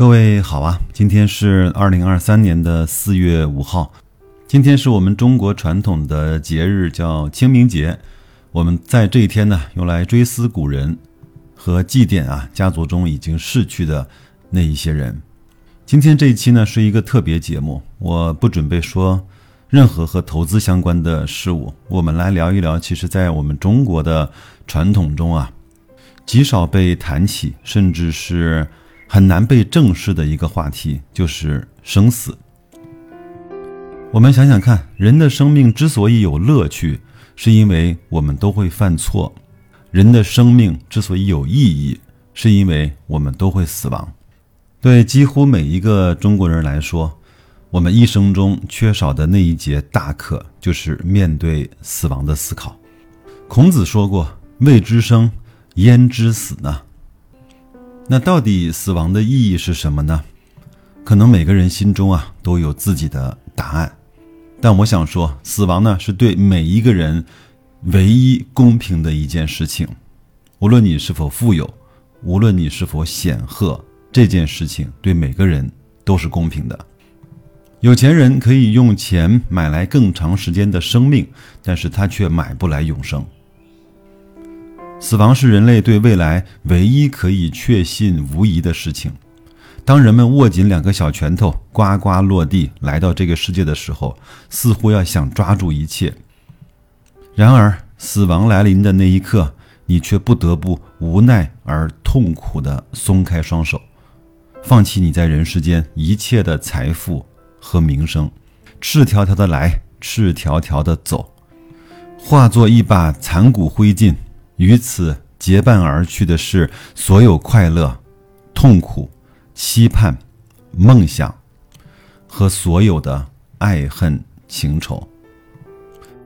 各位好啊，今天是二零二三年的四月五号，今天是我们中国传统的节日，叫清明节。我们在这一天呢，用来追思古人和祭奠啊家族中已经逝去的那一些人。今天这一期呢是一个特别节目，我不准备说任何和投资相关的事物，我们来聊一聊，其实在我们中国的传统中啊，极少被谈起，甚至是。很难被正视的一个话题就是生死。我们想想看，人的生命之所以有乐趣，是因为我们都会犯错；人的生命之所以有意义，是因为我们都会死亡。对几乎每一个中国人来说，我们一生中缺少的那一节大课，就是面对死亡的思考。孔子说过：“未知生，焉知死呢？”那到底死亡的意义是什么呢？可能每个人心中啊都有自己的答案，但我想说，死亡呢是对每一个人唯一公平的一件事情。无论你是否富有，无论你是否显赫，这件事情对每个人都是公平的。有钱人可以用钱买来更长时间的生命，但是他却买不来永生。死亡是人类对未来唯一可以确信无疑的事情。当人们握紧两个小拳头，呱呱落地来到这个世界的时候，似乎要想抓住一切。然而，死亡来临的那一刻，你却不得不无奈而痛苦地松开双手，放弃你在人世间一切的财富和名声，赤条条的来，赤条条的走，化作一把残骨灰烬。与此结伴而去的是所有快乐、痛苦、期盼、梦想和所有的爱恨情仇。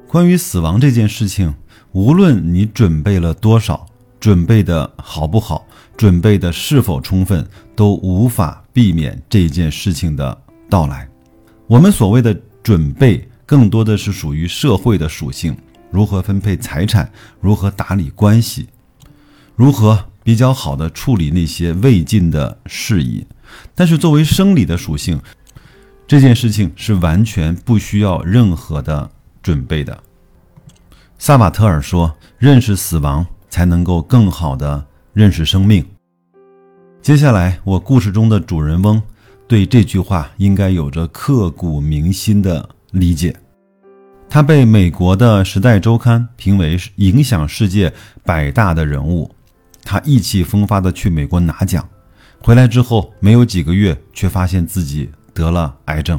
关于死亡这件事情，无论你准备了多少，准备的好不好，准备的是否充分，都无法避免这件事情的到来。我们所谓的准备，更多的是属于社会的属性。如何分配财产？如何打理关系？如何比较好的处理那些未尽的事宜？但是作为生理的属性，这件事情是完全不需要任何的准备的。萨瓦特尔说：“认识死亡，才能够更好的认识生命。”接下来，我故事中的主人翁对这句话应该有着刻骨铭心的理解。他被美国的《时代周刊》评为影响世界百大的人物。他意气风发地去美国拿奖，回来之后没有几个月，却发现自己得了癌症。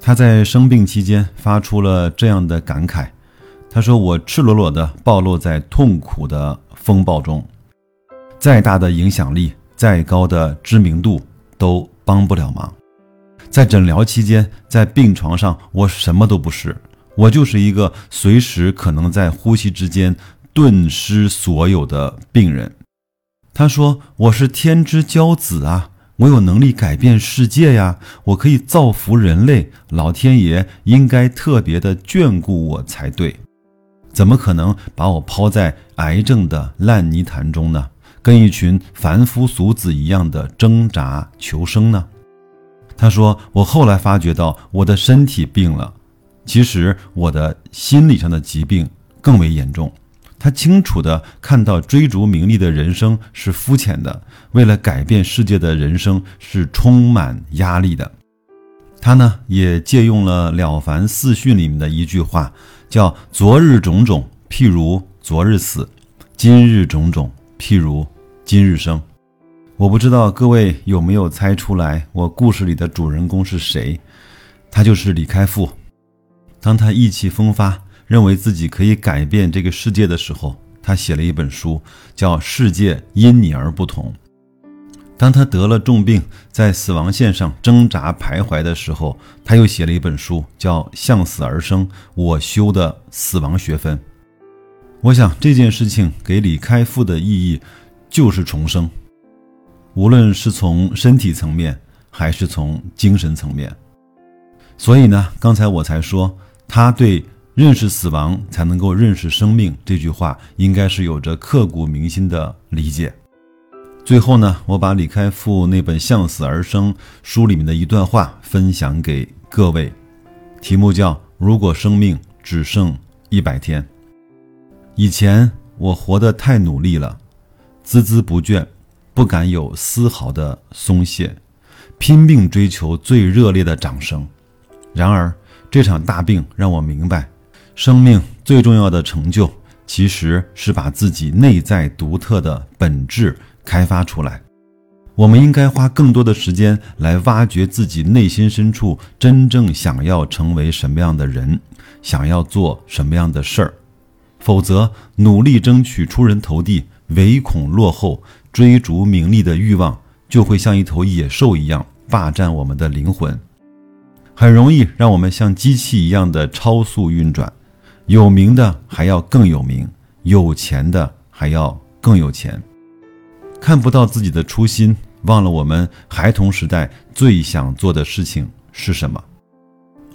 他在生病期间发出了这样的感慨：“他说，我赤裸裸地暴露在痛苦的风暴中，再大的影响力，再高的知名度，都帮不了忙。在诊疗期间，在病床上，我什么都不是。”我就是一个随时可能在呼吸之间顿失所有的病人。他说：“我是天之骄子啊，我有能力改变世界呀，我可以造福人类，老天爷应该特别的眷顾我才对，怎么可能把我抛在癌症的烂泥潭中呢？跟一群凡夫俗子一样的挣扎求生呢？”他说：“我后来发觉到我的身体病了。”其实我的心理上的疾病更为严重。他清楚地看到追逐名利的人生是肤浅的，为了改变世界的人生是充满压力的。他呢也借用了《了凡四训》里面的一句话，叫“昨日种种，譬如昨日死；今日种种，譬如今日生。”我不知道各位有没有猜出来，我故事里的主人公是谁？他就是李开复。当他意气风发，认为自己可以改变这个世界的时候，他写了一本书，叫《世界因你而不同》。当他得了重病，在死亡线上挣扎徘徊的时候，他又写了一本书，叫《向死而生：我修的死亡学分》。我想这件事情给李开复的意义就是重生，无论是从身体层面，还是从精神层面。所以呢，刚才我才说。他对认识死亡才能够认识生命这句话，应该是有着刻骨铭心的理解。最后呢，我把李开复那本《向死而生》书里面的一段话分享给各位，题目叫“如果生命只剩一百天”。以前我活得太努力了，孜孜不倦，不敢有丝毫的松懈，拼命追求最热烈的掌声。然而，这场大病让我明白，生命最重要的成就，其实是把自己内在独特的本质开发出来。我们应该花更多的时间来挖掘自己内心深处真正想要成为什么样的人，想要做什么样的事儿。否则，努力争取出人头地，唯恐落后，追逐名利的欲望就会像一头野兽一样霸占我们的灵魂，很容易让我们像机器一样的超速运转。有名的还要更有名，有钱的还要更有钱，看不到自己的初心，忘了我们孩童时代最想做的事情是什么。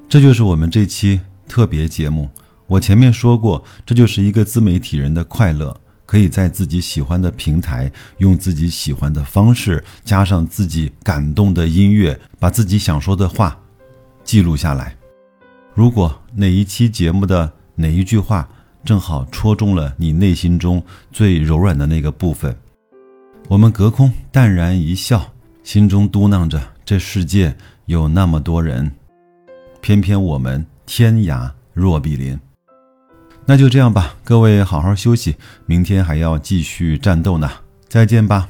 这就是我们这期特别节目。我前面说过，这就是一个自媒体人的快乐，可以在自己喜欢的平台，用自己喜欢的方式，加上自己感动的音乐，把自己想说的话记录下来。如果哪一期节目的哪一句话正好戳中了你内心中最柔软的那个部分，我们隔空淡然一笑，心中嘟囔着：这世界有那么多人，偏偏我们天涯若比邻。那就这样吧，各位好好休息，明天还要继续战斗呢，再见吧。